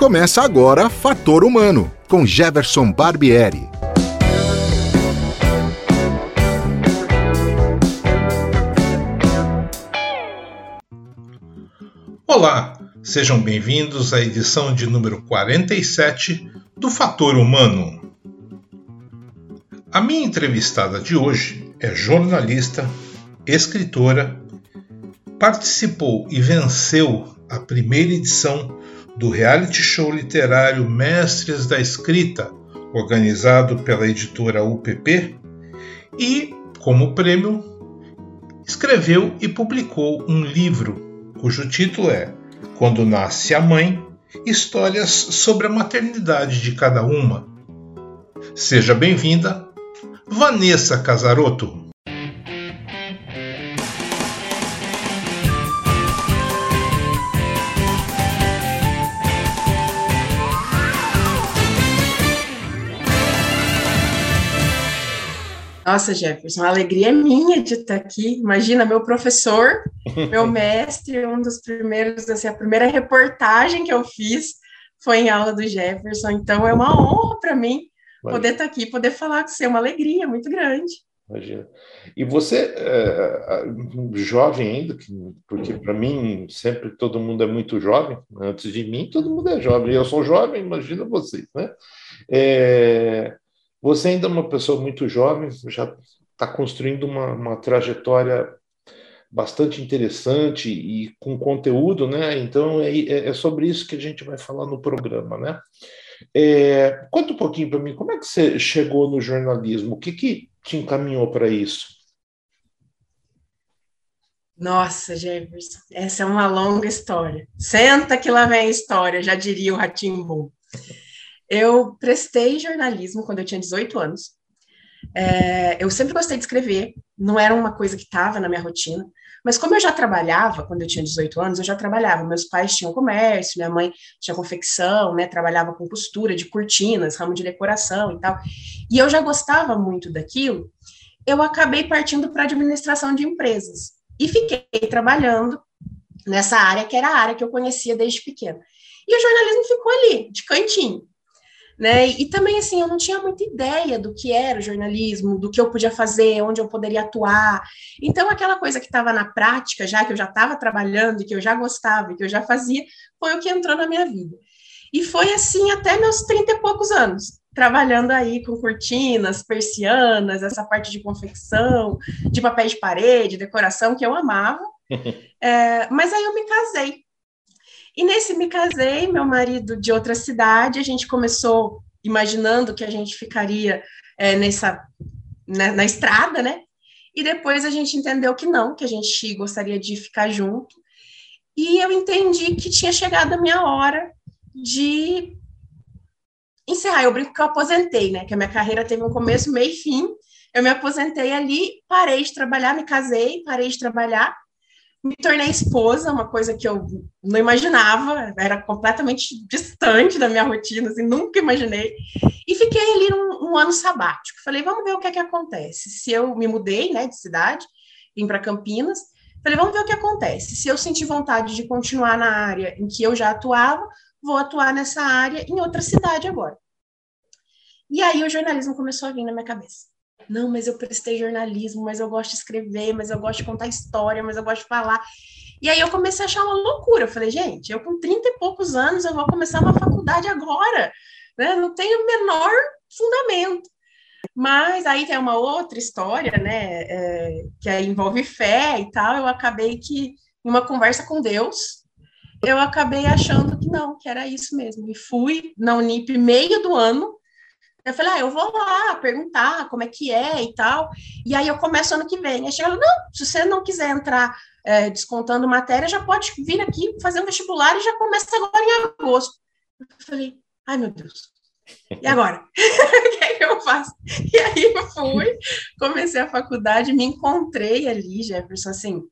Começa agora Fator Humano, com Jefferson Barbieri. Olá, sejam bem-vindos à edição de número 47 do Fator Humano. A minha entrevistada de hoje é jornalista, escritora, participou e venceu a primeira edição do reality show literário Mestres da Escrita, organizado pela editora UPP, e, como prêmio, escreveu e publicou um livro cujo título é Quando Nasce a Mãe Histórias sobre a maternidade de cada uma. Seja bem-vinda, Vanessa Casarotto. Nossa, Jefferson, a alegria é minha de estar aqui. Imagina, meu professor, meu mestre, um dos primeiros, assim, a primeira reportagem que eu fiz foi em aula do Jefferson. Então, é uma honra para mim Imagina. poder estar aqui, poder falar com você, é uma alegria muito grande. Imagina. E você, é, jovem ainda, porque para mim sempre todo mundo é muito jovem, antes de mim todo mundo é jovem, eu sou jovem, imagina vocês, né? É, você ainda é uma pessoa muito jovem, já está construindo uma, uma trajetória bastante interessante e com conteúdo, né? Então é, é, é sobre isso que a gente vai falar no programa, né? É, conta um pouquinho para mim, como é que você chegou no jornalismo? O que, que te encaminhou para isso? Nossa, Jefferson, essa é uma longa história. Senta que lá vem a história, já diria o Ratimbu. Eu prestei jornalismo quando eu tinha 18 anos. É, eu sempre gostei de escrever, não era uma coisa que estava na minha rotina, mas como eu já trabalhava, quando eu tinha 18 anos, eu já trabalhava. Meus pais tinham comércio, minha mãe tinha confecção, né, trabalhava com costura de cortinas, ramo de decoração e tal. E eu já gostava muito daquilo. Eu acabei partindo para administração de empresas e fiquei trabalhando nessa área que era a área que eu conhecia desde pequena. E o jornalismo ficou ali, de cantinho né? E também assim, eu não tinha muita ideia do que era o jornalismo, do que eu podia fazer, onde eu poderia atuar. Então, aquela coisa que estava na prática, já que eu já estava trabalhando, que eu já gostava, que eu já fazia, foi o que entrou na minha vida. E foi assim até meus 30 e poucos anos, trabalhando aí com cortinas, persianas, essa parte de confecção, de papel de parede, decoração, que eu amava. é, mas aí eu me casei e nesse me casei, meu marido de outra cidade, a gente começou imaginando que a gente ficaria é, nessa na, né, na estrada, né? E depois a gente entendeu que não, que a gente gostaria de ficar junto. E eu entendi que tinha chegado a minha hora de encerrar. Eu brinco que eu aposentei, né? Que a minha carreira teve um começo, meio e fim. Eu me aposentei ali, parei de trabalhar, me casei, parei de trabalhar me tornei esposa, uma coisa que eu não imaginava, era completamente distante da minha rotina, assim, nunca imaginei. E fiquei ali num, um ano sabático. Falei, vamos ver o que é que acontece. Se eu me mudei, né, de cidade, vim para Campinas, falei, vamos ver o que acontece. Se eu sentir vontade de continuar na área em que eu já atuava, vou atuar nessa área em outra cidade agora. E aí o jornalismo começou a vir na minha cabeça. Não, mas eu prestei jornalismo, mas eu gosto de escrever, mas eu gosto de contar história, mas eu gosto de falar. E aí eu comecei a achar uma loucura. Eu falei, gente, eu com 30 e poucos anos, eu vou começar uma faculdade agora. Né? Não tenho o menor fundamento. Mas aí tem uma outra história, né, é, que aí envolve fé e tal. Eu acabei que, em uma conversa com Deus, eu acabei achando que não, que era isso mesmo. E fui na Unip meio do ano, eu falei, ah, eu vou lá perguntar como é que é e tal. E aí eu começo ano que vem. Aí chega não, se você não quiser entrar é, descontando matéria, já pode vir aqui fazer um vestibular e já começa agora em agosto. Eu falei, ai meu Deus. E agora? o que é que eu faço? E aí eu fui, comecei a faculdade, me encontrei ali, Jefferson, assim,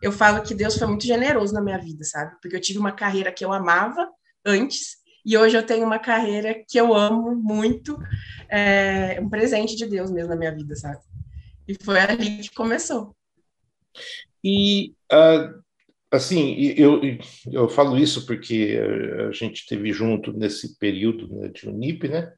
eu falo que Deus foi muito generoso na minha vida, sabe? Porque eu tive uma carreira que eu amava antes, e hoje eu tenho uma carreira que eu amo muito, é um presente de Deus mesmo na minha vida, sabe? E foi ali que começou. E uh, assim, eu, eu falo isso porque a gente teve junto nesse período né, de Unip, né?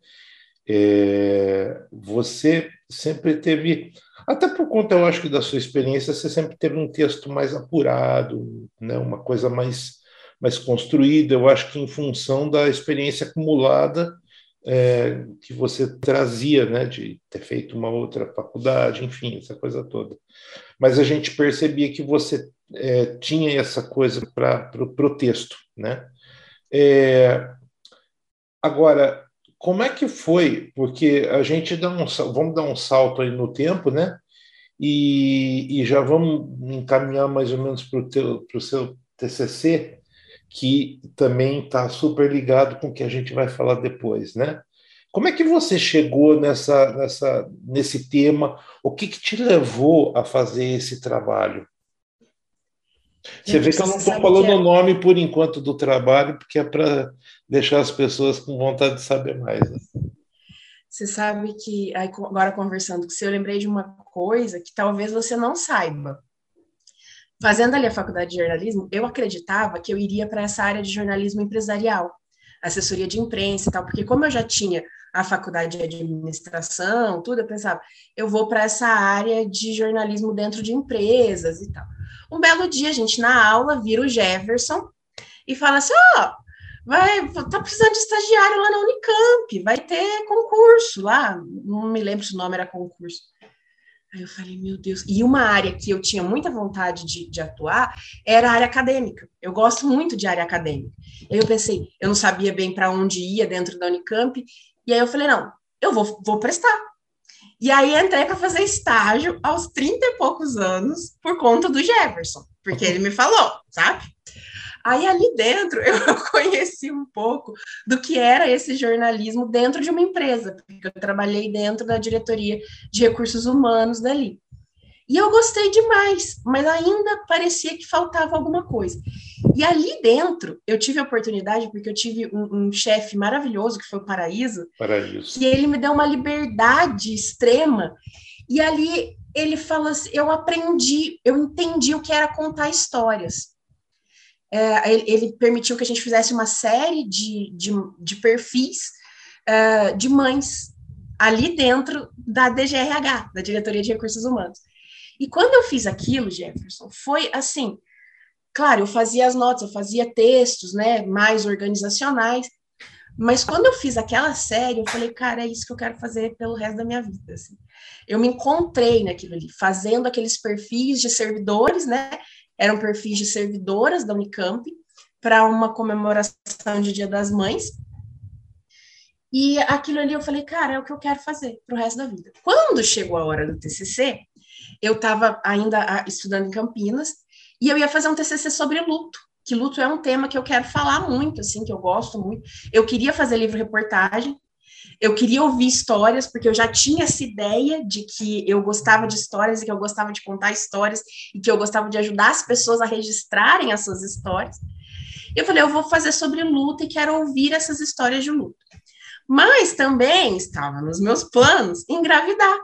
É, você sempre teve, até por conta, eu acho que da sua experiência, você sempre teve um texto mais apurado, né? Uma coisa mais mais construída. Eu acho que em função da experiência acumulada é, que você trazia, né, de ter feito uma outra faculdade, enfim, essa coisa toda. Mas a gente percebia que você é, tinha essa coisa para o texto, né? É, agora, como é que foi? Porque a gente dá um, vamos dar um salto aí no tempo, né? E, e já vamos encaminhar mais ou menos para o seu TCC, que também está super ligado com o que a gente vai falar depois, né? Como é que você chegou nessa, nessa, nesse tema? O que, que te levou a fazer esse trabalho? Você vê que eu não estou falando é... o nome por enquanto do trabalho, porque é para deixar as pessoas com vontade de saber mais. Né? Você sabe que, agora conversando com você, eu lembrei de uma coisa que talvez você não saiba fazendo ali a faculdade de jornalismo, eu acreditava que eu iria para essa área de jornalismo empresarial, assessoria de imprensa e tal, porque como eu já tinha a faculdade de administração, tudo, eu pensava, eu vou para essa área de jornalismo dentro de empresas e tal. Um belo dia, a gente na aula vira o Jefferson e fala assim: ó, oh, vai, tá precisando de estagiário lá na Unicamp, vai ter concurso lá, não me lembro se o nome era concurso. Aí eu falei, meu Deus. E uma área que eu tinha muita vontade de, de, atuar era a área acadêmica. Eu gosto muito de área acadêmica. Aí eu pensei, eu não sabia bem para onde ia dentro da Unicamp. E aí eu falei, não, eu vou, vou prestar. E aí entrei para fazer estágio aos 30 e poucos anos por conta do Jefferson, porque ele me falou, sabe? Aí ali dentro eu conheci um pouco do que era esse jornalismo dentro de uma empresa, porque eu trabalhei dentro da diretoria de recursos humanos dali. E eu gostei demais, mas ainda parecia que faltava alguma coisa. E ali dentro, eu tive a oportunidade, porque eu tive um, um chefe maravilhoso, que foi o Paraíso, Paraíso, que ele me deu uma liberdade extrema. E ali ele falou assim: eu aprendi, eu entendi o que era contar histórias é, ele, ele, permitiu que a gente fizesse uma série de, de, de perfis é, de mães ali dentro da DGRH, da Diretoria de Recursos Humanos. E quando eu fiz aquilo, Jefferson, foi assim, claro, eu fazia as notas, eu fazia textos, né, mais organizacionais, mas quando eu fiz aquela série, eu falei, cara, é isso que eu quero fazer pelo resto da minha vida. Assim. Eu me encontrei naquilo ali, fazendo aqueles perfis de servidores, né, eram perfis de servidoras da Unicamp para uma comemoração de Dia das Mães. E aquilo ali eu falei, cara, é o que eu quero fazer para o resto da vida. Quando chegou a hora do TCC, eu estava ainda ah, estudando em Campinas e eu ia fazer um TCC sobre luto, que luto é um tema que eu quero falar muito, assim, que eu gosto muito. Eu queria fazer livro-reportagem, eu queria ouvir histórias, porque eu já tinha essa ideia de que eu gostava de histórias e que eu gostava de contar histórias e que eu gostava de ajudar as pessoas a registrarem as suas histórias. Eu falei, eu vou fazer sobre luta e quero ouvir essas histórias de luta. Mas também estava nos meus planos engravidar.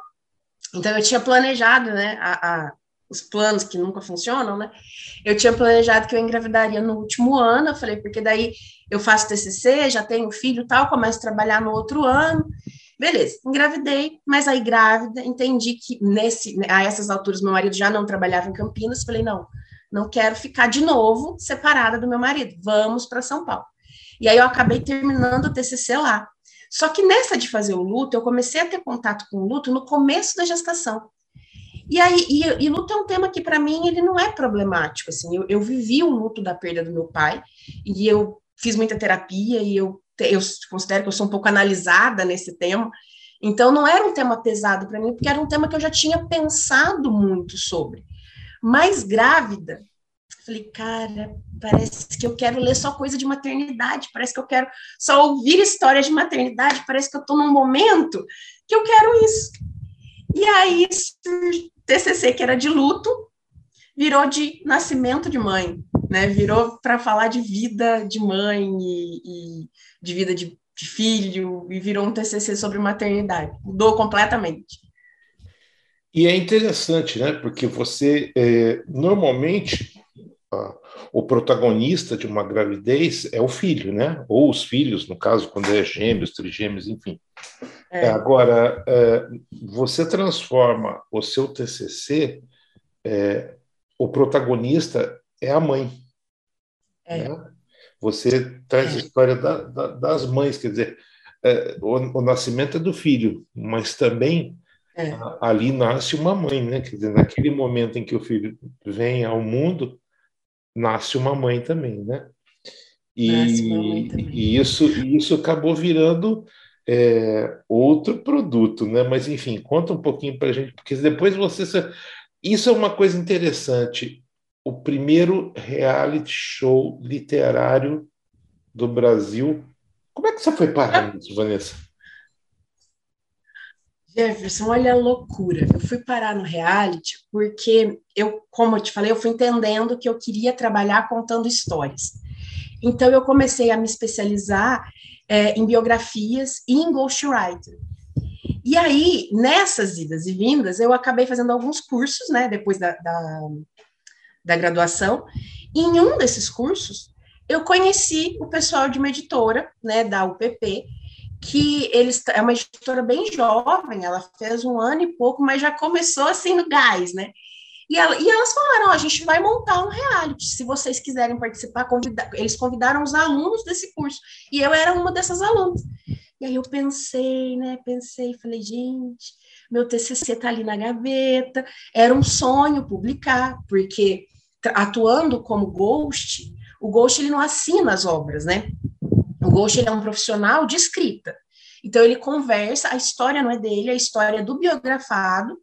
Então eu tinha planejado, né, a, a os planos que nunca funcionam, né? Eu tinha planejado que eu engravidaria no último ano, eu falei, porque daí eu faço TCC, já tenho filho tal, começo a trabalhar no outro ano. Beleza, engravidei, mas aí grávida, entendi que nesse, a essas alturas meu marido já não trabalhava em Campinas, falei, não, não quero ficar de novo separada do meu marido, vamos para São Paulo. E aí eu acabei terminando o TCC lá. Só que nessa de fazer o luto, eu comecei a ter contato com o luto no começo da gestação. E aí, e, e luto é um tema que para mim ele não é problemático, assim, eu, eu vivi o luto da perda do meu pai, e eu fiz muita terapia, e eu, eu considero que eu sou um pouco analisada nesse tema, então não era um tema pesado para mim, porque era um tema que eu já tinha pensado muito sobre. Mas grávida, falei, cara, parece que eu quero ler só coisa de maternidade, parece que eu quero só ouvir histórias de maternidade, parece que eu estou num momento que eu quero isso. E aí, TCC, que era de luto, virou de nascimento de mãe, né? Virou para falar de vida de mãe e, e de vida de, de, filho, e virou um TCC sobre maternidade. Mudou completamente. E é interessante, né? Porque você, é, normalmente, o protagonista de uma gravidez é o filho, né? Ou os filhos, no caso, quando é gêmeos, trigêmeos, enfim. É. Agora, é, você transforma o seu TCC, é, o protagonista é a mãe. É. Né? Você traz a história da, da, das mães, quer dizer, é, o, o, nascimento é do filho, mas também é. ali nasce uma mãe, né? Quer dizer, naquele momento em que o filho vem ao mundo, nasce uma mãe também, né? E, também. e isso, isso acabou virando é, outro produto, né? Mas enfim, conta um pouquinho para a gente, porque depois você. Isso é uma coisa interessante. O primeiro reality show literário do Brasil. Como é que você foi parar nisso, Vanessa? Jefferson, olha a loucura. Eu fui parar no reality porque eu, como eu te falei, eu fui entendendo que eu queria trabalhar contando histórias. Então eu comecei a me especializar é, em biografias e em ghostwriter. E aí, nessas idas e vindas, eu acabei fazendo alguns cursos, né, depois da, da, da graduação. E em um desses cursos, eu conheci o pessoal de uma editora, né, da UPP, que eles é uma editora bem jovem, ela fez um ano e pouco, mas já começou assim no gás, né? E, ela, e elas falaram: a gente vai montar um reality. Se vocês quiserem participar, convida eles convidaram os alunos desse curso. E eu era uma dessas alunas. E aí eu pensei, né? Pensei, falei, gente, meu TCC tá ali na gaveta. Era um sonho publicar, porque atuando como ghost, o ghost ele não assina as obras, né? O Ghost ele é um profissional de escrita. Então ele conversa, a história não é dele, a história é do biografado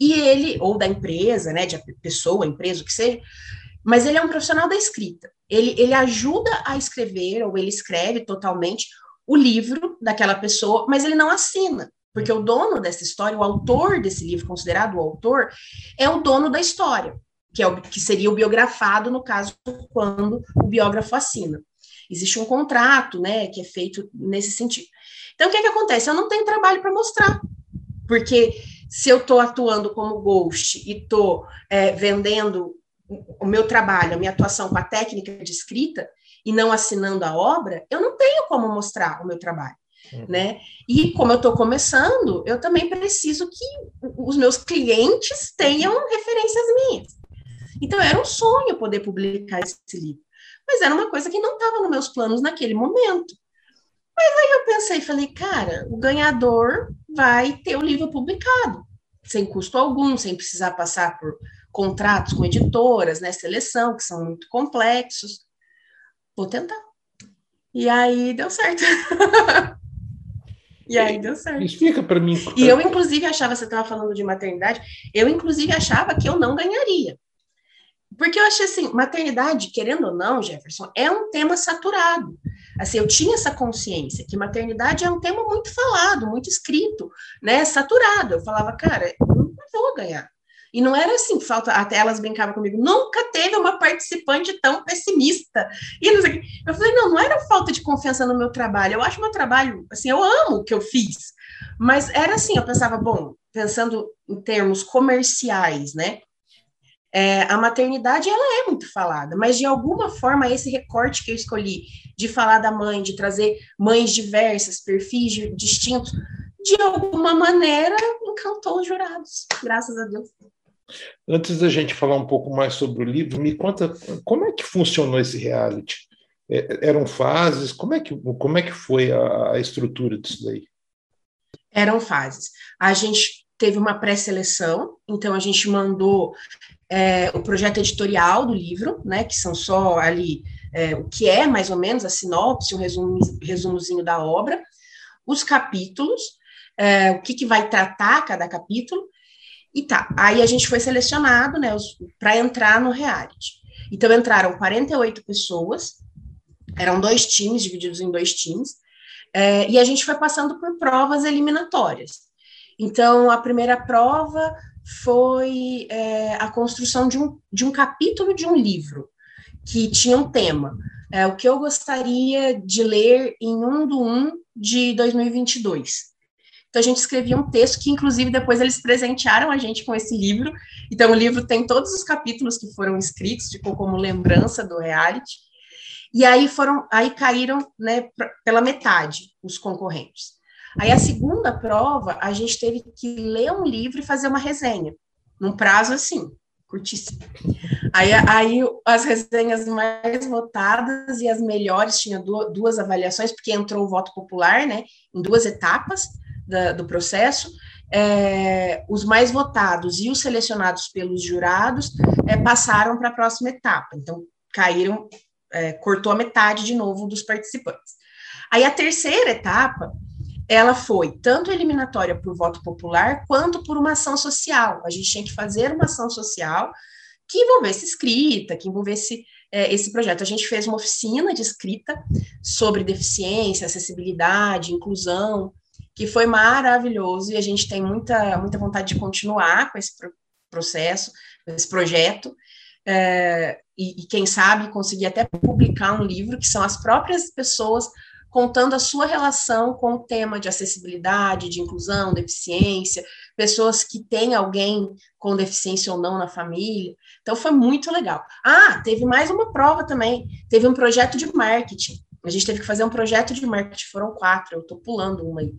e ele ou da empresa, né, de pessoa, empresa, o que seja, mas ele é um profissional da escrita. Ele, ele ajuda a escrever ou ele escreve totalmente o livro daquela pessoa, mas ele não assina, porque o dono dessa história, o autor desse livro, considerado o autor, é o dono da história, que é o que seria o biografado no caso quando o biógrafo assina. Existe um contrato, né, que é feito nesse sentido. Então, o que, é que acontece? Eu não tenho trabalho para mostrar, porque se eu estou atuando como ghost e estou é, vendendo o meu trabalho, a minha atuação com a técnica de escrita e não assinando a obra, eu não tenho como mostrar o meu trabalho. Uhum. Né? E como eu estou começando, eu também preciso que os meus clientes tenham referências minhas. Então, era um sonho poder publicar esse livro mas era uma coisa que não estava nos meus planos naquele momento. Mas aí eu pensei, falei, cara, o ganhador vai ter o livro publicado, sem custo algum, sem precisar passar por contratos com editoras, né, seleção, que são muito complexos. Vou tentar. E aí deu certo. e aí deu certo. Explica para mim. E eu, inclusive, achava, você estava falando de maternidade, eu, inclusive, achava que eu não ganharia. Porque eu achei assim, maternidade, querendo ou não, Jefferson, é um tema saturado. Assim, eu tinha essa consciência que maternidade é um tema muito falado, muito escrito, né, saturado. Eu falava, cara, eu não vou ganhar. E não era assim, falta, até elas brincavam comigo, nunca teve uma participante tão pessimista. E eu falei, não, não era falta de confiança no meu trabalho. Eu acho meu trabalho, assim, eu amo o que eu fiz. Mas era assim, eu pensava, bom, pensando em termos comerciais, né? É, a maternidade ela é muito falada, mas de alguma forma esse recorte que eu escolhi de falar da mãe, de trazer mães diversas, perfis distintos, de alguma maneira encantou os jurados, graças a Deus. Antes da gente falar um pouco mais sobre o livro, me conta como é que funcionou esse reality? É, eram fases? Como é que, como é que foi a, a estrutura disso daí? Eram fases. A gente teve uma pré-seleção, então a gente mandou é, o projeto editorial do livro, né, que são só ali é, o que é mais ou menos a sinopse, um resumo, resumozinho da obra, os capítulos, é, o que, que vai tratar cada capítulo, e tá. Aí a gente foi selecionado, né, para entrar no reality. Então entraram 48 pessoas, eram dois times, divididos em dois times, é, e a gente foi passando por provas eliminatórias. Então, a primeira prova foi é, a construção de um, de um capítulo de um livro que tinha um tema. É, o que eu gostaria de ler em 1 do 1 de 2022. Então, a gente escrevia um texto que, inclusive, depois eles presentearam a gente com esse livro. Então o livro tem todos os capítulos que foram escritos, ficou como lembrança do reality. E aí foram, aí caíram, né, pela metade os concorrentes. Aí a segunda prova, a gente teve que ler um livro e fazer uma resenha, num prazo assim, curtíssimo. Aí, aí as resenhas mais votadas e as melhores tinham duas, duas avaliações, porque entrou o voto popular, né, em duas etapas da, do processo. É, os mais votados e os selecionados pelos jurados é, passaram para a próxima etapa. Então, caíram, é, cortou a metade de novo dos participantes. Aí a terceira etapa ela foi tanto eliminatória por voto popular quanto por uma ação social. A gente tinha que fazer uma ação social que envolvesse escrita, que envolvesse é, esse projeto. A gente fez uma oficina de escrita sobre deficiência, acessibilidade, inclusão, que foi maravilhoso e a gente tem muita, muita vontade de continuar com esse processo, com esse projeto. É, e, e, quem sabe conseguir até publicar um livro que são as próprias pessoas contando a sua relação com o tema de acessibilidade, de inclusão, deficiência, pessoas que têm alguém com deficiência ou não na família. Então foi muito legal. Ah, teve mais uma prova também. Teve um projeto de marketing. A gente teve que fazer um projeto de marketing, foram quatro, eu estou pulando uma aí.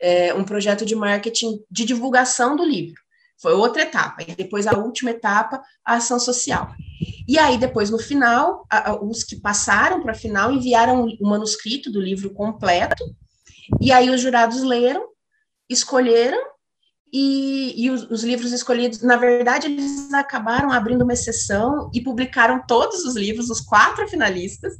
É, um projeto de marketing de divulgação do livro. Foi outra etapa. E depois a última etapa, a ação social. E aí, depois, no final, a, a, os que passaram para a final enviaram o manuscrito do livro completo. E aí os jurados leram, escolheram, e, e os, os, livros escolhidos, na verdade, eles acabaram abrindo uma exceção e publicaram todos os livros, os quatro finalistas,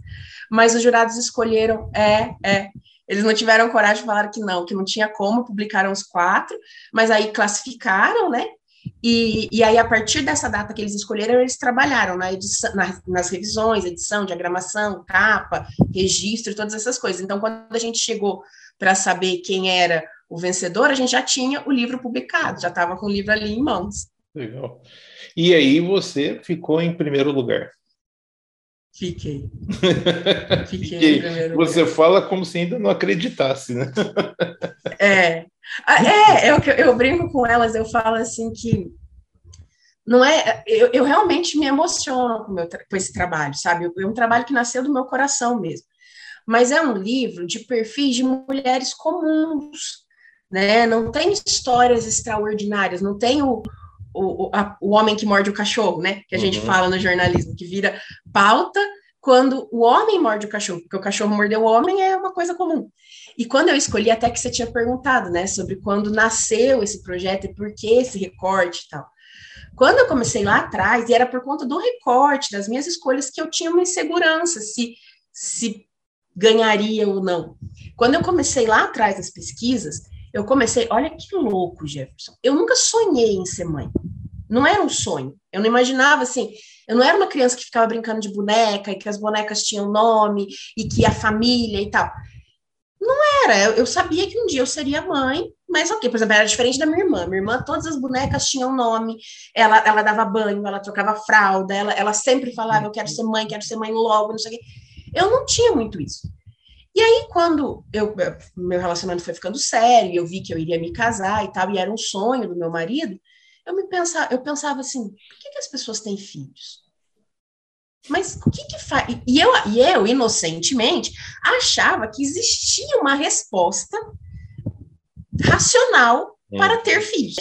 mas os jurados escolheram, é, é, eles não tiveram coragem de falar que não, que não tinha como, publicaram os quatro, mas aí classificaram, né? E, e aí, a partir dessa data que eles escolheram, eles trabalharam na edição, na, nas revisões, edição, diagramação, capa, registro, todas essas coisas. Então, quando a gente chegou para saber quem era o vencedor, a gente já tinha o livro publicado, já estava com o livro ali em mãos. Legal. E aí você ficou em primeiro lugar. Fiquei. Fiquei. Você lugar. fala como se ainda não acreditasse, né? é. Ah, é, eu, eu brinco com elas, eu falo assim que não é. Eu, eu realmente me emociono com, meu, com esse trabalho, sabe? É um trabalho que nasceu do meu coração mesmo. Mas é um livro de perfis de mulheres comuns, né? Não tem histórias extraordinárias, não tem o, o, a, o homem que morde o cachorro, né? Que a uhum. gente fala no jornalismo, que vira pauta quando o homem morde o cachorro, porque o cachorro mordeu o homem é uma coisa comum. E quando eu escolhi, até que você tinha perguntado, né, sobre quando nasceu esse projeto e por que esse recorte e tal. Quando eu comecei lá atrás, e era por conta do recorte, das minhas escolhas, que eu tinha uma insegurança se, se ganharia ou não. Quando eu comecei lá atrás nas pesquisas, eu comecei, olha que louco, Jefferson. Eu nunca sonhei em ser mãe. Não era um sonho. Eu não imaginava assim. Eu não era uma criança que ficava brincando de boneca e que as bonecas tinham nome e que a família e tal. Não era. Eu, sabia que um dia eu seria mãe, mas ok, por exemplo, era diferente da minha irmã. Minha irmã, todas as bonecas tinham nome, ela, ela dava banho, ela trocava fralda, ela, ela sempre falava: Eu quero ser mãe, quero ser mãe logo, não sei o quê. Eu não tinha muito isso. E aí, quando eu, meu relacionamento foi ficando sério, eu vi que eu iria me casar e tal, e era um sonho do meu marido, eu me pensava, eu pensava assim, por que, que as pessoas têm filhos? Mas o que que faz? E eu, e eu, inocentemente, achava que existia uma resposta racional para ter filhos.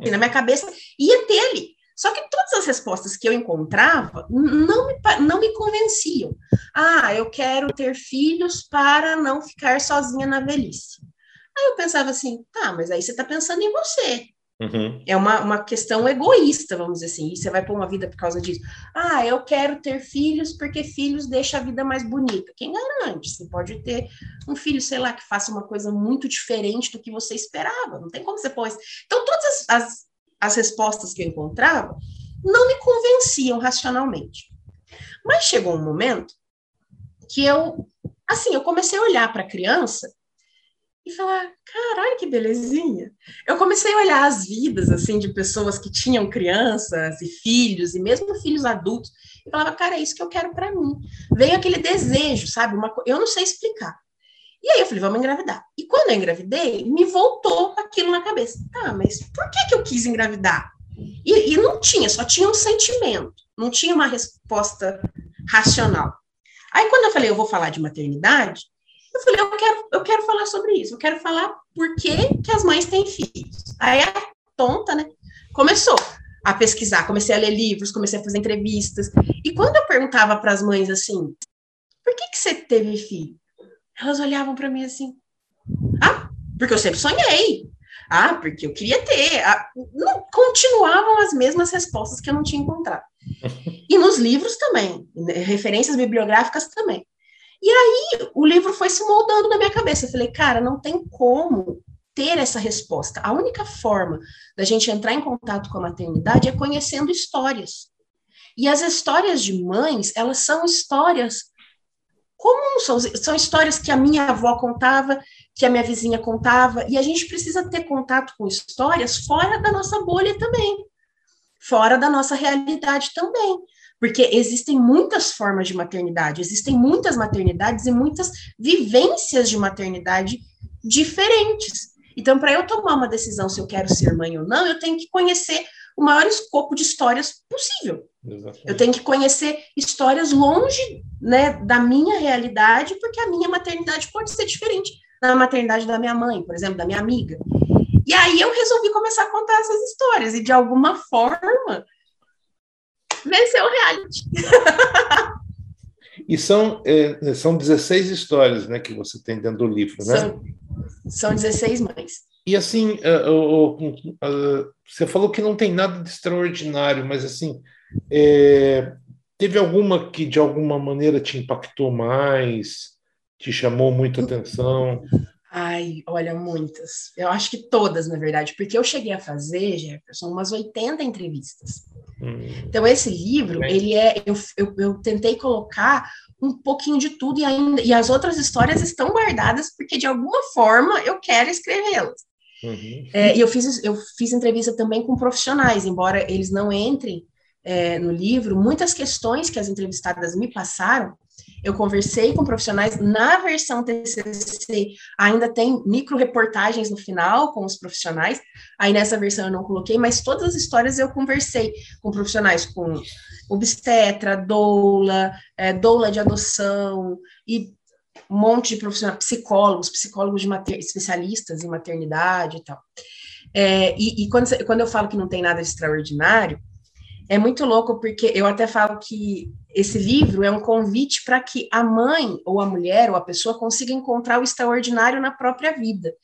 E na minha cabeça ia ter ali. Só que todas as respostas que eu encontrava não me, não me convenciam. Ah, eu quero ter filhos para não ficar sozinha na velhice. Aí eu pensava assim, tá, mas aí você está pensando em você. Uhum. É uma, uma questão egoísta, vamos dizer assim. E você vai pôr uma vida por causa disso. Ah, eu quero ter filhos porque filhos deixam a vida mais bonita. Quem garante? Você pode ter um filho, sei lá, que faça uma coisa muito diferente do que você esperava. Não tem como você pôr. Então, todas as, as as respostas que eu encontrava não me convenciam racionalmente. Mas chegou um momento que eu, assim, eu comecei a olhar para a criança e falar, caralho, que belezinha. Eu comecei a olhar as vidas, assim, de pessoas que tinham crianças e filhos, e mesmo filhos adultos, e falava, cara, é isso que eu quero para mim. Veio aquele desejo, sabe? Uma, eu não sei explicar. E aí eu falei, vamos engravidar. E quando eu engravidei, me voltou aquilo na cabeça. Tá, mas por que, que eu quis engravidar? E, e não tinha, só tinha um sentimento, não tinha uma resposta racional. Aí quando eu falei, eu vou falar de maternidade, eu falei, eu quero, eu quero falar sobre isso, eu quero falar por que, que as mães têm filhos. Aí a tonta, né, começou a pesquisar, comecei a ler livros, comecei a fazer entrevistas. E quando eu perguntava para as mães assim, por que, que você teve filho? Elas olhavam para mim assim, ah, porque eu sempre sonhei. Ah, porque eu queria ter. Ah, não, continuavam as mesmas respostas que eu não tinha encontrado. E nos livros também, né, referências bibliográficas também. E aí o livro foi se moldando na minha cabeça. Eu falei, cara, não tem como ter essa resposta. A única forma da gente entrar em contato com a maternidade é conhecendo histórias. E as histórias de mães, elas são histórias comuns, são, são histórias que a minha avó contava, que a minha vizinha contava, e a gente precisa ter contato com histórias fora da nossa bolha também, fora da nossa realidade também. Porque existem muitas formas de maternidade, existem muitas maternidades e muitas vivências de maternidade diferentes. Então, para eu tomar uma decisão se eu quero ser mãe ou não, eu tenho que conhecer o maior escopo de histórias possível. Exatamente. Eu tenho que conhecer histórias longe né, da minha realidade, porque a minha maternidade pode ser diferente da maternidade da minha mãe, por exemplo, da minha amiga. E aí eu resolvi começar a contar essas histórias, e de alguma forma venceu o reality. E são, é, são 16 histórias né, que você tem dentro do livro, né? São, são 16 mães. E assim, uh, você falou que não tem nada de extraordinário, mas assim, é, teve alguma que de alguma maneira te impactou mais, te chamou muita atenção? Ai, olha, muitas. Eu acho que todas, na verdade, porque eu cheguei a fazer, Jefferson, umas 80 entrevistas. Hum. Então, esse livro, ele é. Eu, eu, eu, tentei colocar um pouquinho de tudo e ainda. E as outras histórias estão guardadas, porque de alguma forma eu quero escrevê-las. Uhum. É, e eu fiz, eu fiz entrevista também com profissionais, embora eles não entrem é, no livro, muitas questões que as entrevistadas me passaram eu conversei com profissionais na versão TCC, ainda tem micro reportagens no final com os profissionais. Aí nessa versão eu não coloquei, mas todas as histórias eu conversei com profissionais com obstetra, doula, é, doula de adoção e um monte de profissionais, psicólogos, psicólogos de mater, especialistas em maternidade e tal. É, e, e quando, quando eu falo que não tem nada de extraordinário, é muito louco porque eu até falo que esse livro é um convite para que a mãe ou a mulher ou a pessoa consiga encontrar o extraordinário na própria vida.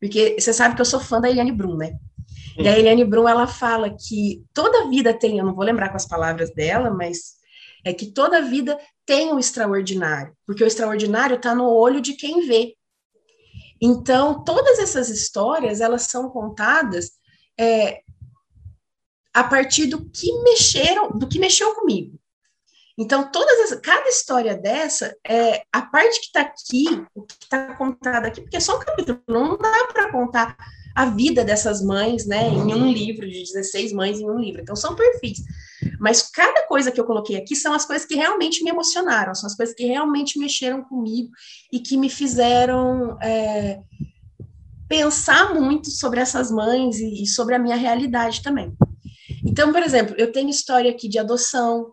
Porque você sabe que eu sou fã da Eliane Brum, né? E a Eliane Brum, ela fala que toda vida tem, eu não vou lembrar com as palavras dela, mas é que toda vida tem um extraordinário, porque o extraordinário está no olho de quem vê. Então, todas essas histórias, elas são contadas é, a partir do que mexeram, do que mexeu comigo. Então, todas as, cada história dessa, é, a parte que está aqui, o que está contado aqui, porque é só um capítulo, não dá para contar a vida dessas mães, né, em um livro, de 16 mães em um livro. Então, são perfis. Mas cada coisa que eu coloquei aqui são as coisas que realmente me emocionaram, são as coisas que realmente mexeram comigo e que me fizeram é, pensar muito sobre essas mães e, e sobre a minha realidade também. Então, por exemplo, eu tenho história aqui de adoção,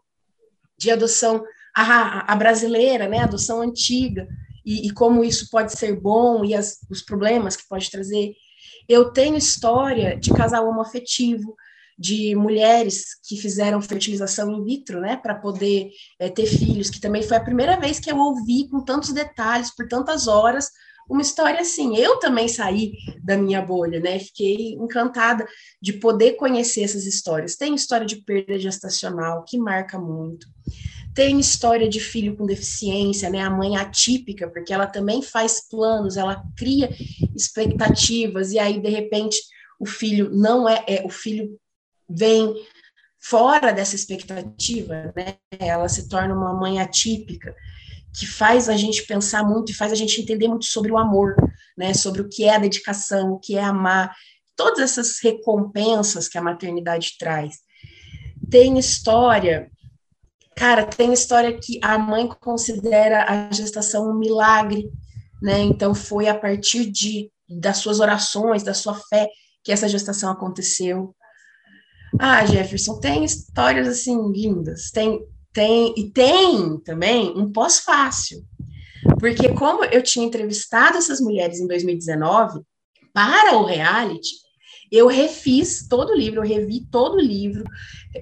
de adoção a, a brasileira, né, adoção antiga, e, e, como isso pode ser bom e as, os problemas que pode trazer. Eu tenho história de casal homoafetivo, de mulheres que fizeram fertilização in vitro, né, para poder é, ter filhos, que também foi a primeira vez que eu ouvi com tantos detalhes, por tantas horas, uma história assim. Eu também saí da minha bolha, né? Fiquei encantada de poder conhecer essas histórias. Tem história de perda gestacional que marca muito. Tem história de filho com deficiência, né? A mãe atípica, porque ela também faz planos, ela cria expectativas e aí de repente o filho não é, é o filho vem fora dessa expectativa, né? Ela se torna uma mãe atípica que faz a gente pensar muito e faz a gente entender muito sobre o amor, né? Sobre o que é a dedicação, o que é amar, todas essas recompensas que a maternidade traz. Tem história, cara, tem história que a mãe considera a gestação um milagre, né? Então foi a partir de das suas orações, da sua fé que essa gestação aconteceu. Ah, Jefferson, tem histórias assim lindas. Tem tem e tem também um pós-fácil. Porque como eu tinha entrevistado essas mulheres em 2019 para o reality, eu refiz todo o livro, eu revi todo o livro,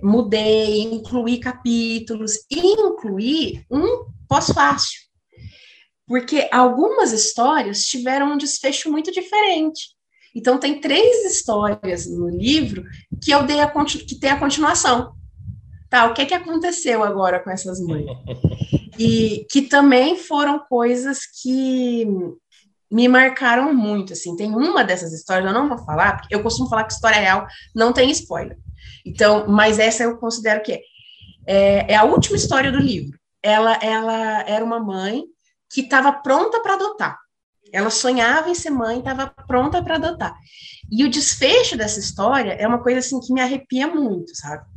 mudei, incluí capítulos e incluí um pós-fácil. Porque algumas histórias tiveram um desfecho muito diferente. Então, tem três histórias no livro que eu dei a, que tem a continuação. Tá, o que, que aconteceu agora com essas mães? E que também foram coisas que me marcaram muito, assim, tem uma dessas histórias, eu não vou falar, porque eu costumo falar que história real não tem spoiler, então, mas essa eu considero que é, é, é a última história do livro, ela, ela era uma mãe que estava pronta para adotar, ela sonhava em ser mãe, estava pronta para adotar, e o desfecho dessa história é uma coisa, assim, que me arrepia muito, sabe,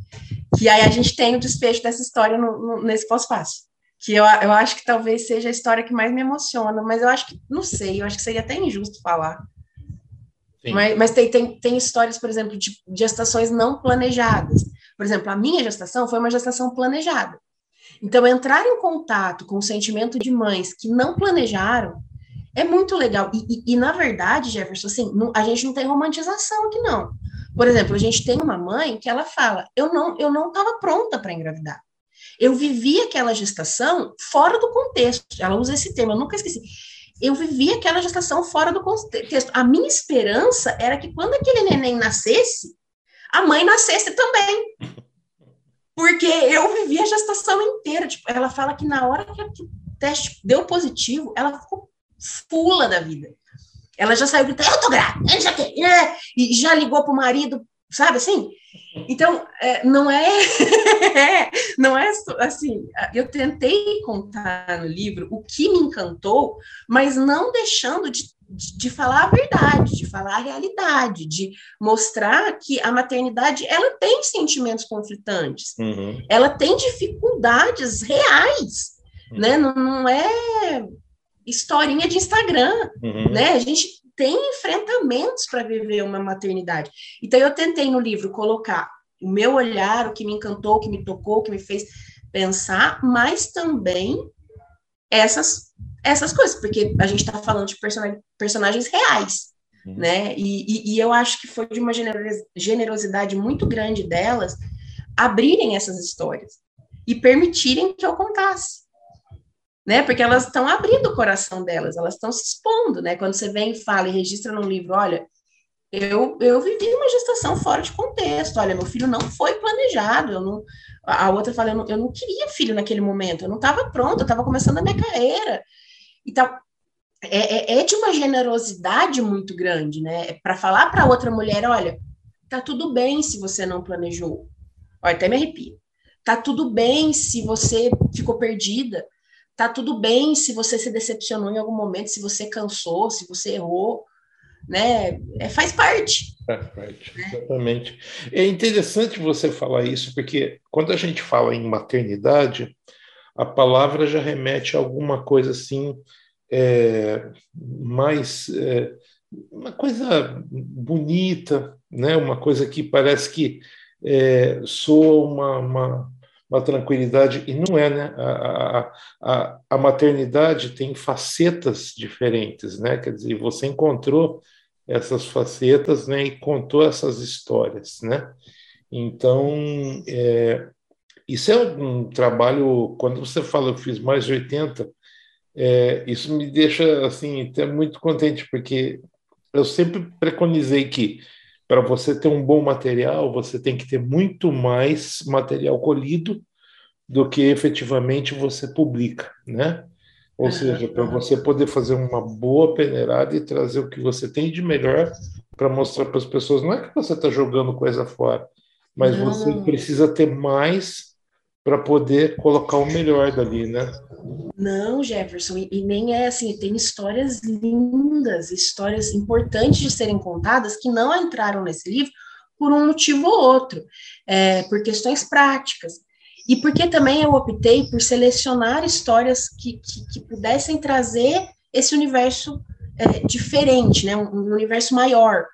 que aí a gente tem o desfecho dessa história no, no, nesse pós-fácil, que eu, eu acho que talvez seja a história que mais me emociona, mas eu acho que, não sei, eu acho que seria até injusto falar. Sim. Mas, mas tem, tem, tem histórias, por exemplo, de gestações não planejadas. Por exemplo, a minha gestação foi uma gestação planejada. Então, entrar em contato com o sentimento de mães que não planejaram é muito legal. E, e, e na verdade, Jefferson, assim, não, a gente não tem romantização aqui, não. Por exemplo, a gente tem uma mãe que ela fala: eu não eu não estava pronta para engravidar. Eu vivi aquela gestação fora do contexto. Ela usa esse termo, eu nunca esqueci. Eu vivi aquela gestação fora do contexto. A minha esperança era que quando aquele neném nascesse, a mãe nascesse também. Porque eu vivi a gestação inteira. Tipo, ela fala que na hora que o teste deu positivo, ela ficou fula da vida. Ela já saiu gritando, eu tô grávida, e já ligou pro marido, sabe assim? Então, é, não é, não é assim, eu tentei contar no livro o que me encantou, mas não deixando de, de, de, falar a verdade, de falar a realidade, de mostrar que a maternidade, ela tem sentimentos conflitantes, uhum. ela tem dificuldades reais, uhum. né, não, não é historinha de Instagram, uhum. né, a gente tem enfrentamentos para viver uma maternidade. Então, eu tentei no livro colocar o meu olhar, o que me encantou, o que me tocou, o que me fez pensar, mas também essas, essas coisas, porque a gente está falando de personagens reais, uhum. né? E, e, e, eu acho que foi de uma generosidade muito grande delas abrirem essas histórias e permitirem que eu contasse né? Porque elas estão abrindo o coração delas, elas estão se expondo, né? Quando você vem e fala e registra num livro, olha, eu, eu vivi uma gestação fora de contexto, olha, meu filho não foi planejado, eu não, a outra fala, eu não, eu não queria filho naquele momento, eu não estava pronta, eu estava começando a minha carreira. Então, é, é, é de uma generosidade muito grande, né? É Para falar para outra mulher, olha, tá tudo bem se você não planejou. Olha, até me arrepio. Tá tudo bem se você ficou perdida tá tudo bem se você se decepcionou em algum momento, se você cansou, se você errou, né? É, faz parte. Faz parte, né? exatamente. É interessante você falar isso, porque quando a gente fala em maternidade, a palavra já remete a alguma coisa assim, é, mais. É, uma coisa bonita, né? uma coisa que parece que é, soa uma, uma uma tranquilidade, e não é, né? A, a, a, maternidade tem facetas diferentes, né? Quer dizer, você encontrou essas facetas, né? E contou essas histórias, né? Então, é, isso é um trabalho, quando você fala, eu fiz mais de 80, é, isso me deixa, assim, até muito contente, porque eu sempre preconizei que para você ter um bom material, você tem que ter muito mais material colhido do que efetivamente você publica, né? Ou seja, para você poder fazer uma boa peneirada e trazer o que você tem de melhor para mostrar para as pessoas. Não é que você está jogando coisa fora, mas não. você precisa ter mais para poder colocar o melhor dali, né? Não, Jefferson, e, e, nem é assim, tem histórias lindas, histórias importantes de serem contadas que não entraram nesse livro por um motivo ou outro, é, por questões práticas. E porque também eu optei por selecionar histórias que, que, que pudessem trazer esse universo é, diferente, né? Um, um universo maior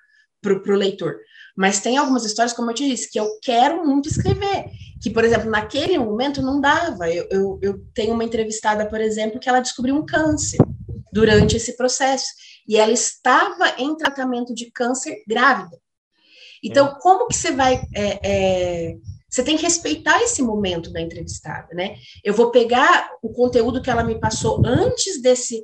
para o leitor. Mas tem algumas histórias, como eu te disse, que eu quero muito escrever. Que, por exemplo, naquele momento não dava. Eu, eu, eu tenho uma entrevistada, por exemplo, que ela descobriu um câncer durante esse processo. E ela estava em tratamento de câncer grávida. Então, é. como que você vai. É, é, você tem que respeitar esse momento da entrevistada, né? Eu vou pegar o conteúdo que ela me passou antes desse,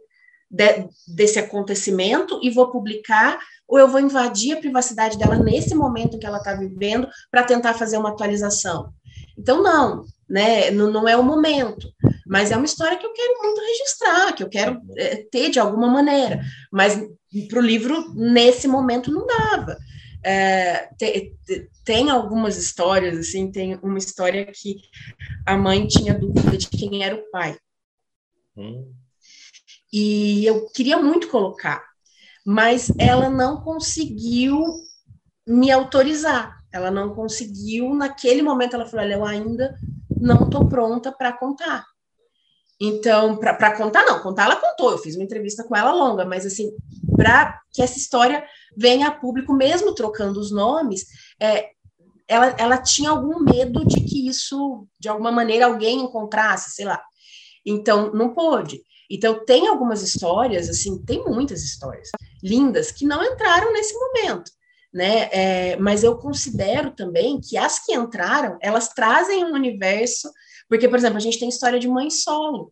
de, desse acontecimento e vou publicar, ou eu vou invadir a privacidade dela nesse momento que ela está vivendo para tentar fazer uma atualização. Então, não, né? Não, não, é o momento. Mas é uma história que eu quero muito registrar, que eu quero é, ter de alguma maneira. Mas para o livro, nesse momento, não dava. É, te, te, tem algumas histórias, assim, tem uma história que a mãe tinha dúvida de quem era o pai. Hum. E eu queria muito colocar, mas ela não conseguiu me autorizar. Ela não conseguiu, naquele momento, ela falou: Olha, eu ainda não estou pronta para contar. Então, para contar, não, contar ela contou, eu fiz uma entrevista com ela longa, mas assim, para que essa história venha a público, mesmo trocando os nomes, é, ela, ela tinha algum medo de que isso, de alguma maneira, alguém encontrasse, sei lá. Então, não pôde. Então, tem algumas histórias, assim, tem muitas histórias lindas que não entraram nesse momento, né? É, mas eu considero também que as que entraram, elas trazem um universo, porque, por exemplo, a gente tem história de mãe solo,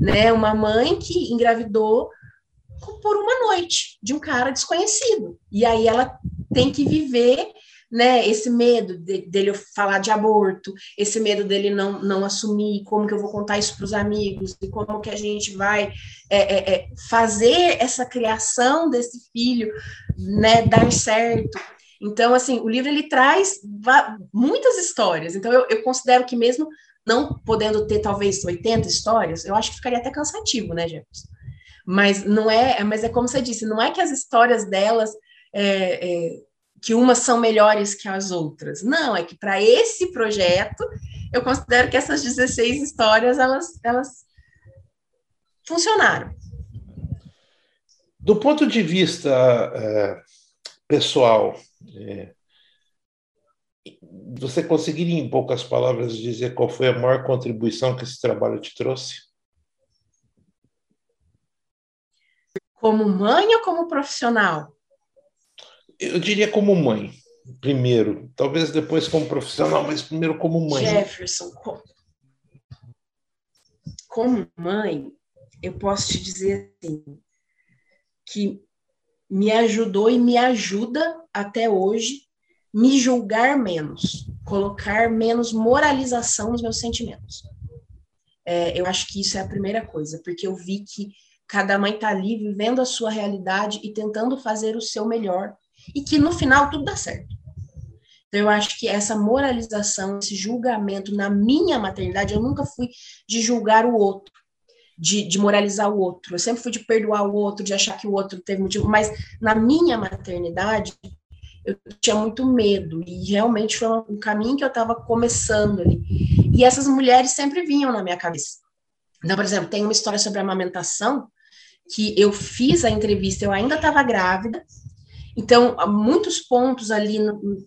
né? Uma mãe que engravidou por uma noite de um cara desconhecido. E aí ela tem que viver né, esse medo de, dele falar de aborto, esse medo dele não, não assumir, como que eu vou contar isso para os amigos, e como que a gente vai é, é, é, fazer essa criação desse filho né, dar certo. Então, assim, o livro ele traz muitas histórias. Então, eu, eu considero que mesmo não podendo ter talvez 80 histórias, eu acho que ficaria até cansativo, né, Jefferson? Mas não é, mas é como você disse, não é que as histórias delas é, é, que umas são melhores que as outras. Não, é que para esse projeto, eu considero que essas 16 histórias, elas, elas funcionaram. Do ponto de vista é, pessoal, é, você conseguiria, em poucas palavras, dizer qual foi a maior contribuição que esse trabalho te trouxe? Como mãe ou como profissional? Eu diria como mãe, primeiro. Talvez depois como profissional, mas primeiro como mãe. Jefferson, como mãe, eu posso te dizer assim, que me ajudou e me ajuda até hoje me julgar menos, colocar menos moralização nos meus sentimentos. É, eu acho que isso é a primeira coisa, porque eu vi que cada mãe está ali vivendo a sua realidade e tentando fazer o seu melhor e que no final tudo dá certo. Então, eu acho que essa moralização, esse julgamento na minha maternidade, eu nunca fui de julgar o outro, de, de moralizar o outro. Eu sempre fui de perdoar o outro, de achar que o outro teve motivo. Mas na minha maternidade, eu tinha muito medo. E realmente foi um caminho que eu estava começando ali. E essas mulheres sempre vinham na minha cabeça. Então, por exemplo, tem uma história sobre amamentação que eu fiz a entrevista, eu ainda estava grávida, então, muitos pontos ali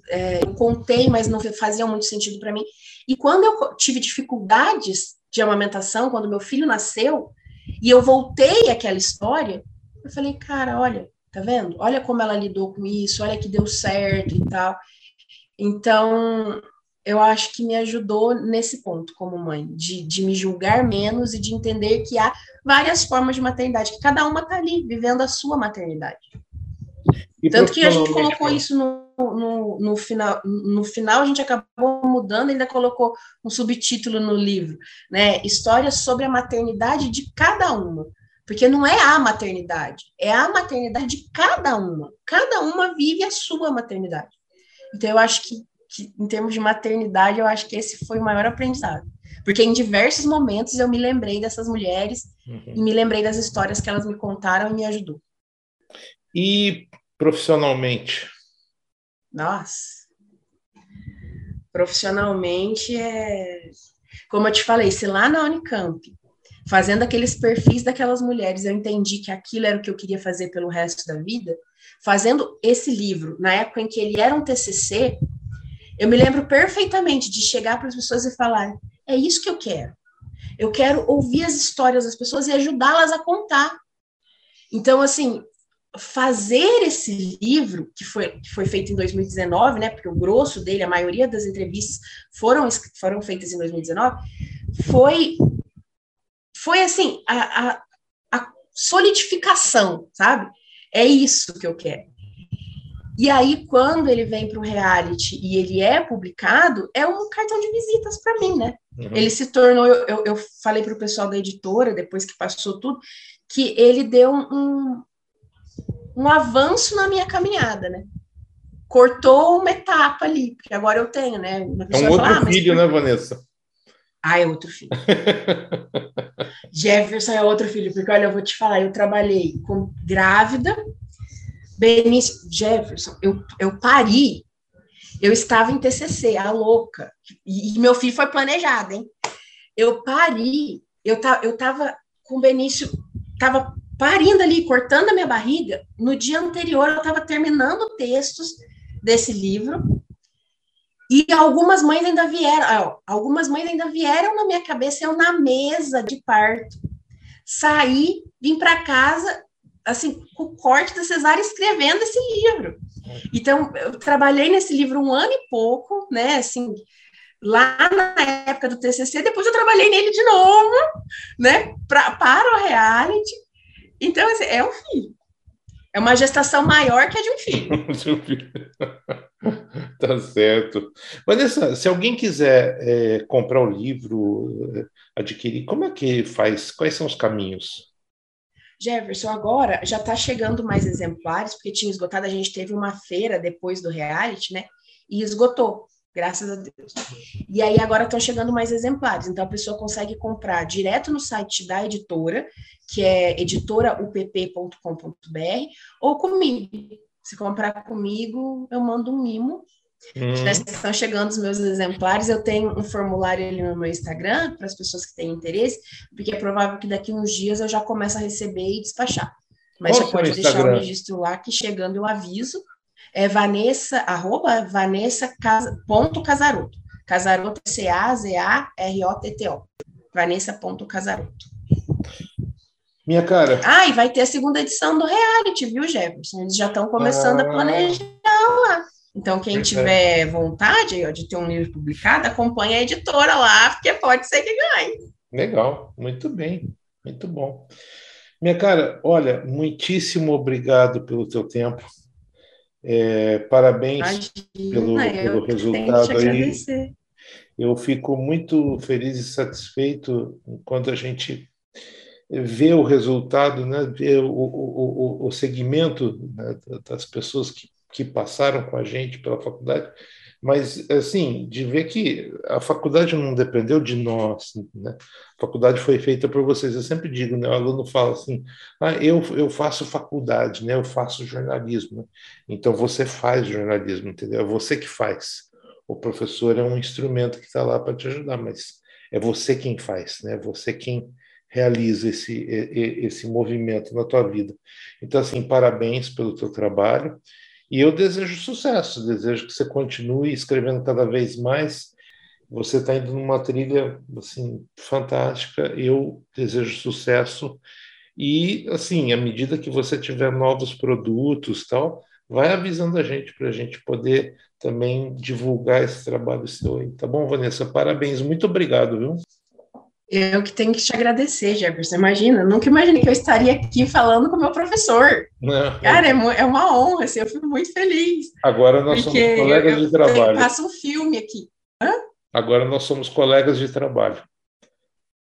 é, eu contei, mas não faziam muito sentido para mim. E quando eu tive dificuldades de amamentação, quando meu filho nasceu, e eu voltei àquela história, eu falei, cara, olha, tá vendo? Olha como ela lidou com isso, olha que deu certo e tal. Então, eu acho que me ajudou nesse ponto como mãe, de, de me julgar menos e de entender que há várias formas de maternidade, que cada uma está ali, vivendo a sua maternidade. E Tanto que a gente colocou isso no, no, no, final, no final a gente acabou mudando, ainda colocou um subtítulo no livro, né? Histórias sobre a maternidade de cada uma. Porque não é a maternidade, é a maternidade de cada uma. Cada uma vive a sua maternidade. Então, eu acho que, que em termos de maternidade, eu acho que esse foi o maior aprendizado. Porque em diversos momentos eu me lembrei dessas mulheres uhum. e me lembrei das histórias que elas me contaram e me ajudou. E profissionalmente? Nossa. Profissionalmente é. Como eu te falei, se lá na Unicamp fazendo aqueles perfis daquelas mulheres, eu entendi que aquilo era o que eu queria fazer pelo resto da vida. Fazendo esse livro, na época em que ele era um TCC, eu me lembro perfeitamente de chegar para as pessoas e falar: é isso que eu quero. Eu quero ouvir as histórias das pessoas e ajudá-las a contar. Então, assim, fazer esse livro, que foi, que foi feito em 2019, né, porque o grosso dele, a maioria das entrevistas foram, foram feitas em 2019, foi, foi assim, a, a, a solidificação, sabe? É isso que eu quero. E aí, quando ele vem para o reality e ele é publicado, é um cartão de visitas para mim, né? Uhum. Ele se tornou, eu, eu, eu falei para o pessoal da editora, depois que passou tudo, que ele deu um, um avanço na minha caminhada, né? Cortou uma etapa ali, porque agora eu tenho, né? É um outro fala, ah, filho, né, Vanessa? Ah, é outro filho. Jefferson é outro filho, porque olha, eu vou te falar, eu trabalhei com grávida, Benício Jefferson, eu, eu pari, eu estava em TCC, a louca, e, e meu filho foi planejado, hein? Eu pari, eu, ta, eu tava com o Benício, tava parindo ali, cortando a minha barriga, no dia anterior eu estava terminando textos desse livro, e algumas mães ainda vieram, algumas mães ainda vieram na minha cabeça, eu na mesa de parto. Saí, vim para casa, assim, com o corte da cesárea, escrevendo esse livro. Então, eu trabalhei nesse livro um ano e pouco, né, assim, lá na época do TCC, depois eu trabalhei nele de novo, né, pra, para o reality, então, assim, é um filho. É uma gestação maior que a de um filho. tá certo. Vanessa, se alguém quiser é, comprar o livro, é, adquirir, como é que faz? Quais são os caminhos? Jefferson, agora já está chegando mais exemplares, porque tinha esgotado, a gente teve uma feira depois do reality, né? E esgotou graças a Deus. E aí agora estão chegando mais exemplares, então a pessoa consegue comprar direto no site da editora, que é editoraupp.com.br, ou comigo. Se comprar comigo, eu mando um mimo. Hum. Já estão chegando os meus exemplares. Eu tenho um formulário ali no meu Instagram para as pessoas que têm interesse, porque é provável que daqui uns dias eu já comece a receber e despachar. Mas Qual já pode deixar o registro lá que chegando eu aviso é Vanessa, arroba Vanessa ponto Casaroto. Casaroto, C-A-Z-A-R-O-T-T-O. Vanessa ponto Casaroto. Minha cara. Ah, e vai ter a segunda edição do reality, viu, Jefferson? Eles já estão começando ah. a planejar lá. Então, quem tiver vontade ó, de ter um livro publicado, acompanhe a editora lá, porque pode ser que ganhe. Legal, muito bem, muito bom. Minha cara, olha, muitíssimo obrigado pelo teu tempo. É, parabéns Imagina, pelo, pelo resultado aí. Eu fico muito feliz e satisfeito quando a gente vê o resultado, né, vê o, o, o segmento né, das pessoas que, que passaram com a gente pela faculdade mas, assim, de ver que a faculdade não dependeu de nós, né? A faculdade foi feita por vocês. Eu sempre digo, né? O aluno fala assim, ah, eu, eu faço faculdade, né? Eu faço jornalismo. Então, você faz jornalismo, entendeu? É você que faz. O professor é um instrumento que está lá para te ajudar, mas é você quem faz, né? É você quem realiza esse, esse movimento na tua vida. Então, assim, parabéns pelo teu trabalho e eu desejo sucesso, desejo que você continue escrevendo cada vez mais. Você está indo numa trilha assim fantástica. Eu desejo sucesso e assim, à medida que você tiver novos produtos, tal, vai avisando a gente para a gente poder também divulgar esse trabalho seu aí. Tá bom, Vanessa? Parabéns, muito obrigado, viu? Eu que tenho que te agradecer, Jefferson. Imagina, nunca imaginei que eu estaria aqui falando com o meu professor. Não. Cara, é, é, uma honra, assim, eu fico muito feliz. Agora nós somos colegas eu, de trabalho. Passa um filme aqui. Hã? Agora nós somos colegas de trabalho.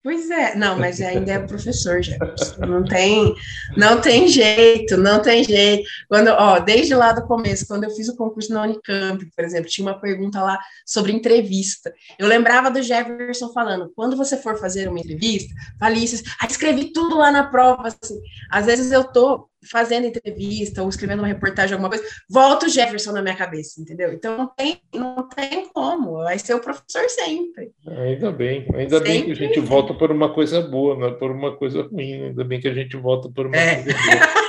Pois é, não, mas ainda é professor, já. Não tem, não tem jeito, não tem jeito. Quando, ó, desde lá do começo, quando eu fiz o concurso na Unicamp, por exemplo, tinha uma pergunta lá sobre entrevista. Eu lembrava do Jefferson falando: quando você for fazer uma entrevista, fale isso. Aí escrevi tudo lá na prova. Assim. Às vezes eu tô fazendo entrevista ou escrevendo uma reportagem, alguma coisa, volta o Jefferson na minha cabeça, entendeu? Então não tem, não tem como, vai ser o professor sempre. Ainda bem, ainda sempre. bem que a gente volta por uma coisa boa, não é por uma coisa ruim, ainda bem que a gente volta por uma é. coisa boa.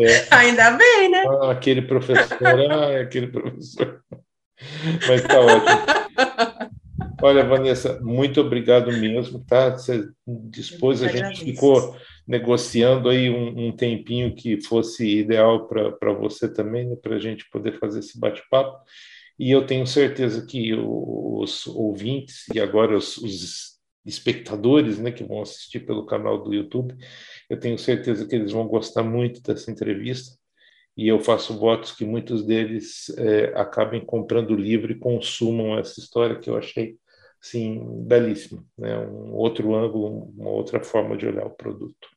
É. Ainda bem, né? Ah, aquele professor, ah, aquele professor. Mas tá ótimo. Olha, Vanessa, muito obrigado mesmo, tá? Você dispôs, a gente ficou negociando aí um, um tempinho que fosse ideal para você também, né, para a gente poder fazer esse bate-papo. E eu tenho certeza que os ouvintes e agora os, os espectadores, né, que vão assistir pelo canal do YouTube, eu tenho certeza que eles vão gostar muito dessa entrevista. E eu faço votos que muitos deles é, acabem comprando o livro e consumam essa história que eu achei sim belíssima, né? Um outro ângulo, uma outra forma de olhar o produto.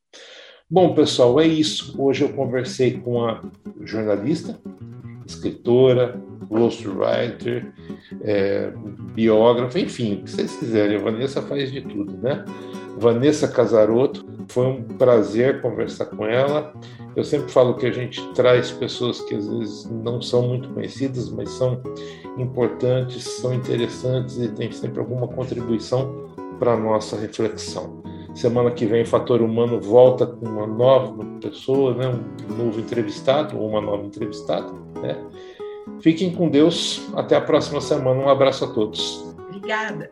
Bom, pessoal, é isso. Hoje eu conversei com a jornalista, escritora, ghostwriter, é, biógrafa, enfim, o que vocês quiserem. A Vanessa faz de tudo, né? Vanessa Casaroto, foi um prazer conversar com ela. Eu sempre falo que a gente traz pessoas que às vezes não são muito conhecidas, mas são importantes, são interessantes e têm sempre alguma contribuição para a nossa reflexão. Semana que vem, Fator Humano volta com uma nova pessoa, né? um novo entrevistado ou uma nova entrevistada. Né? Fiquem com Deus. Até a próxima semana. Um abraço a todos. Obrigada.